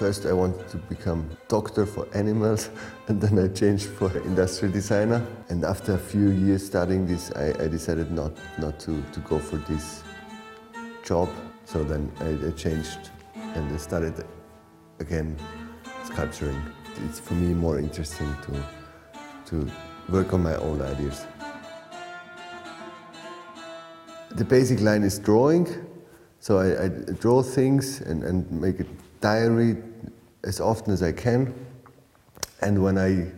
First, I wanted to become doctor for animals, and then I changed for industrial designer. And after a few years studying this, I, I decided not, not to, to go for this job. So then I, I changed and I started again sculpturing. It's for me more interesting to, to work on my own ideas. The basic line is drawing. So I, I draw things and, and make a diary as often as I can. And when I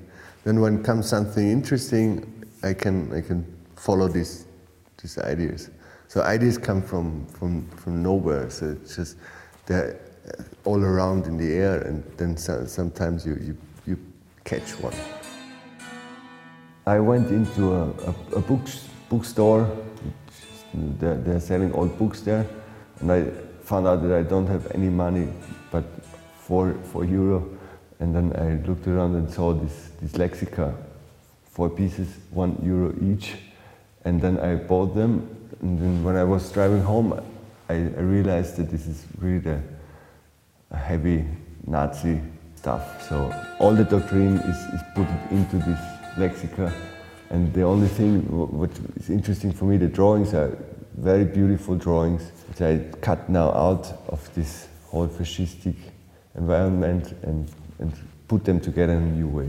then when comes something interesting, I can I can follow these these ideas. So ideas come from from from nowhere. So it's just they're all around in the air, and then so, sometimes you, you you catch one. I went into a, a, a books, bookstore. They're, they're selling old books there, and I found out that I don't have any money, but four, four euro. And then I looked around and saw this, this Lexica, four pieces, one euro each. And then I bought them. And then when I was driving home, I, I realized that this is really the heavy Nazi stuff. So all the doctrine is, is put into this Lexica. And the only thing what is interesting for me, the drawings are very beautiful drawings, which I cut now out of this whole fascistic environment and, and put them together in a new way.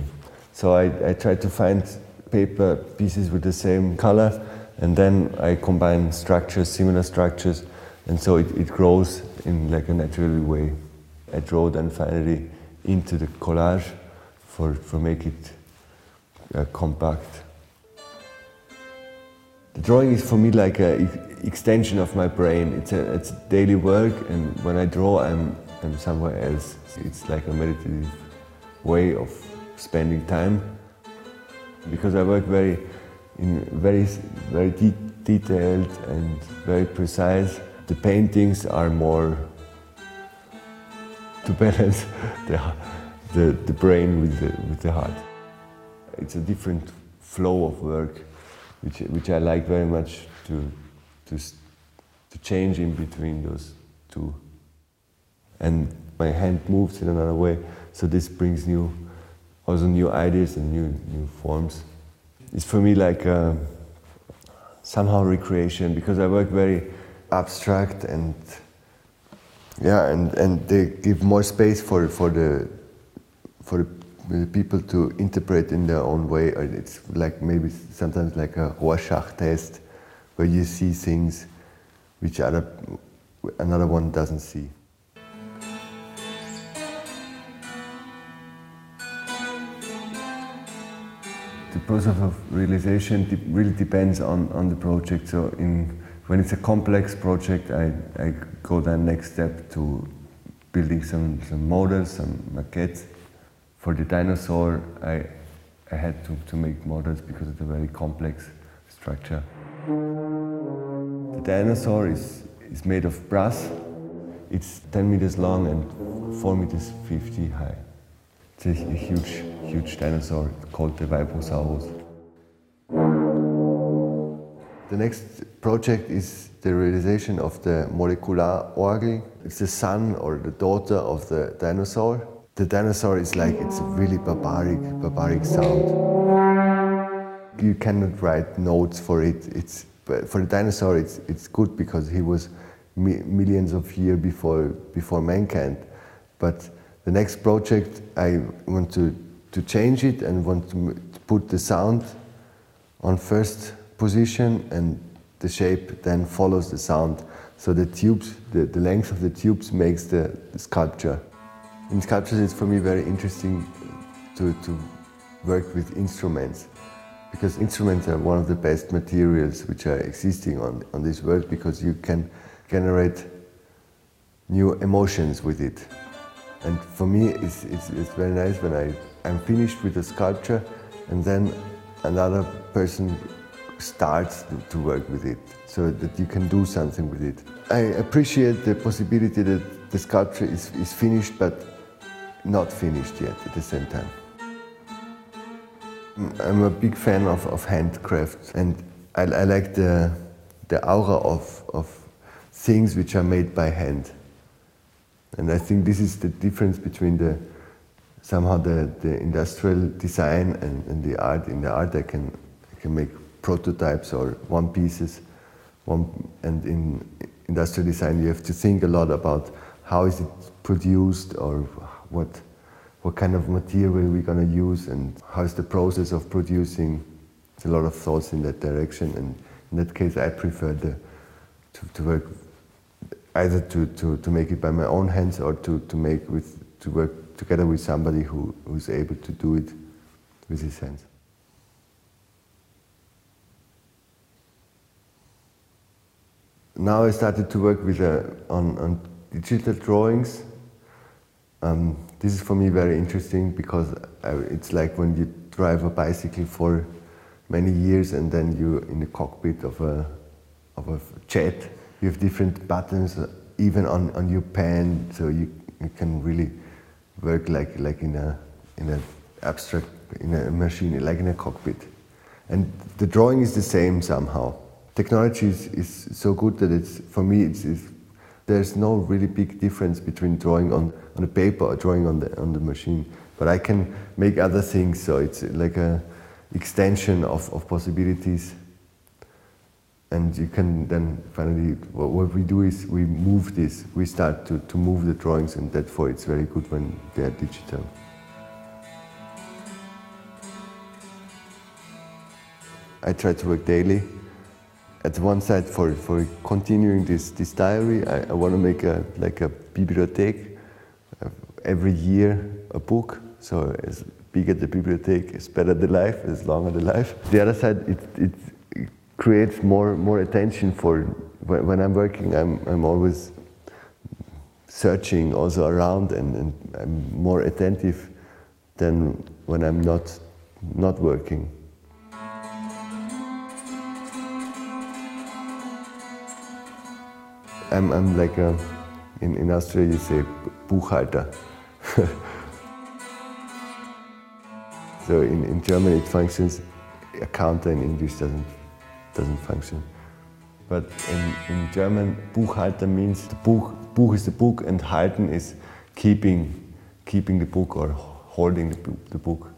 So I, I tried to find paper pieces with the same color and then I combine structures, similar structures, and so it, it grows in like a natural way. I draw then finally into the collage for, for make it uh, compact. The drawing is for me like an extension of my brain. It's a, it's daily work, and when I draw, I'm, I'm somewhere else. It's like a meditative way of spending time. Because I work very, in very, very de detailed and very precise. The paintings are more to balance the, the, the brain with the, with the heart. It's a different flow of work which, which I like very much to, to, to change in between those two. And my hand moves in another way, so this brings new, also new ideas and new, new forms. It's for me like uh, somehow recreation because I work very abstract and yeah, and, and they give more space for, for the for the people to interpret in their own way. It's like maybe sometimes like a Rorschach test, where you see things which other, another one doesn't see. The process of realization really depends on, on the project. So in, when it's a complex project, I, I go then next step to building some, some models, some maquettes for the dinosaur, I, I had to, to make models because it's a very complex structure. The dinosaur is, is made of brass. It's 10 meters long and 4 meters 50 high. It's a, huge, huge dinosaur called the Vibrosaurus. The next project is the realization of the molecular orgel. It's the son or the daughter of the dinosaur the dinosaur is like it's a really barbaric, barbaric sound. You cannot write notes for it. It's for the dinosaur. It's it's good because he was mi millions of years before before mankind. But the next project, I want to to change it and want to, put the sound on first position and the shape then follows the sound. So the tubes, the, the length of the tubes makes the, the sculpture. In sculptures, it's for me very interesting uh, to, to work with instruments because instruments are one of the best materials which are existing on, on this world because you can generate new emotions with it. And for me, it's, it's, it's very nice when I, I'm finished with a sculpture and then another person starts to, to work with it so that you can do something with it. I appreciate the possibility that the sculpture is, is finished but not finished yet at the same time. Mm, I'm a big fan of, of handcraft and I, I like the, the aura of, of things which are made by hand. And I think this is the difference between the somehow the, the industrial design and, and the art. In the art, I can I can make prototypes or one pieces, one, and in industrial design, you have to think a lot about how is it produced or what what kind of material we're going to use and how is the process of producing. There's a lot of thoughts in that direction, and in that case, I prefer the, to, to work either to, to, to make it by my own hands or to, to make with to work together with somebody who, who's able to do it with his hands. Now I started to work with uh, on, on digital drawings. Um, this is for me very interesting because I, it's like when you drive a bicycle for many years and then you're in the cockpit of a, of a jet you have different buttons uh, even on, on your pen, so you, you can really work like, like in a in an abstract in a machine, like in a cockpit. And the drawing is the same somehow. Technology is, is so good that it's for me it's, it's there's no really big difference between drawing on, on a paper or drawing on the on the machine. But I can make other things, so it's like a extension of, of possibilities and you can then finally, what, what, we do is we move this, we start to, to move the drawings and therefore it's very good when they are digital. I try to work daily. At one side, for, for continuing this, this diary, I, I want to make a, like a bibliothek. Uh, every year, a book. So as bigger the bibliothek, as better the life, as longer the life. The other side, it, it creates more more attention for when, when I'm working. I'm I'm always searching also around and, and I'm more attentive than when I'm not not working. I'm, I'm like a, in, in Austria you say Buchhalter. so in, in German it functions, accountant in English doesn't doesn't function. But in, in German, Buchhalter means the book, Buch is the book and halten is keeping, keeping the book or holding the, the book.